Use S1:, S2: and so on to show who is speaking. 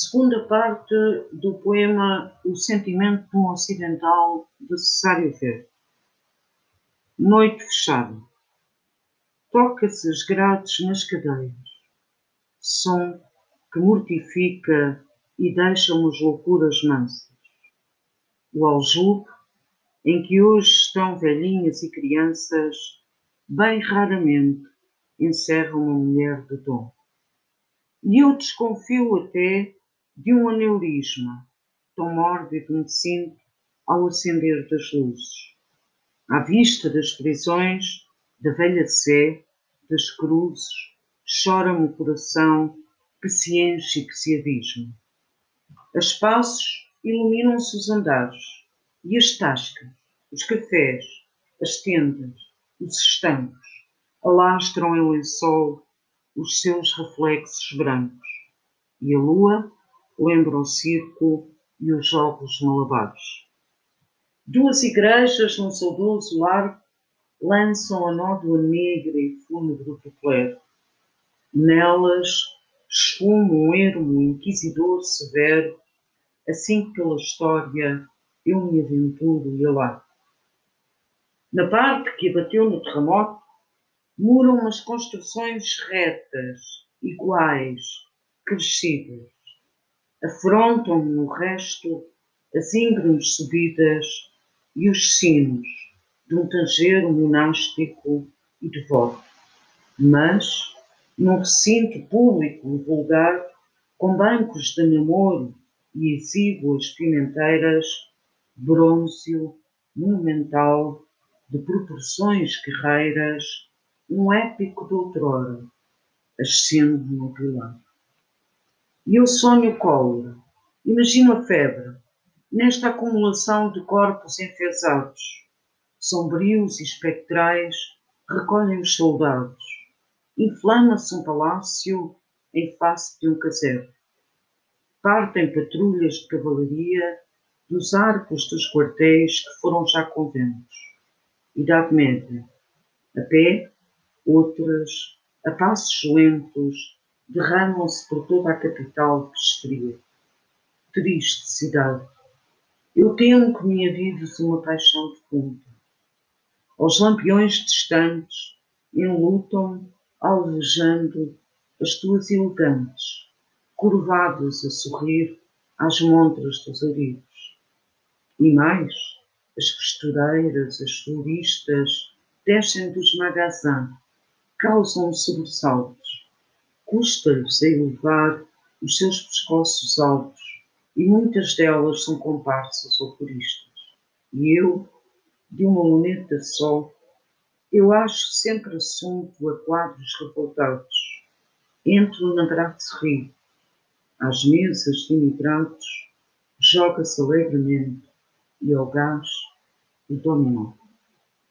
S1: Segunda parte do poema O Sentimento de um Ocidental de Cesário. Noite fechada. Toca-se as grades nas cadeias. Som que mortifica e deixa-me as loucuras mansas. O aljube em que hoje estão velhinhas e crianças, bem raramente encerra uma mulher de dom. E eu desconfio até de um aneurisma, tão mórbido me sinto ao acender das luzes. À vista das prisões, da velha sé, das cruzes, chora-me o coração que se enche e que se abisma. A espaços iluminam-se os andares e as tascas, os cafés, as tendas, os estancos, alastram em lençol os seus reflexos brancos, e a lua lembra o circo e os jogos malabares. Duas igrejas num saudoso largo lançam a nódoa negra e fúnebre do clero. Nelas esfuma um ermo inquisidor severo, assim que pela história eu me aventuro e alargo. Na parte que abateu no terremoto, muram umas construções retas, iguais, crescidas. Afrontam-me no resto as íngremes subidas e os sinos de um tangeiro monástico e devoto. Mas, num recinto público e vulgar, com bancos de namoro e exíguas pimenteiras, brônzeo, monumental, de proporções guerreiras, um épico de outrora, ascende no pilar. E eu sonho cólera, imagino a febre, nesta acumulação de corpos enfesados, sombrios e espectrais, recolhem os soldados, inflama-se um palácio em face de um caserno. Partem patrulhas de cavalaria dos arcos dos quartéis que foram já conventos Idade Média. A pé, outras, a passos lentos, derramam-se por toda a capital que esfria. Triste cidade. Eu temo que me avives uma paixão funda. Aos lampiões distantes, enlutam, alvejando as tuas elegantes, curvadas a sorrir às montras dos arigos. E mais, as costureiras, as floristas, descem dos magazins, causam sobressaltos. Custa-lhes a elevar os seus pescoços altos e muitas delas são comparsas ou puristas. E eu, de uma luneta só, eu acho sempre assunto a quadros revoltados. Entro na brasserie. Às mesas de imigrados, joga-se alegremente e ao gás o dominó.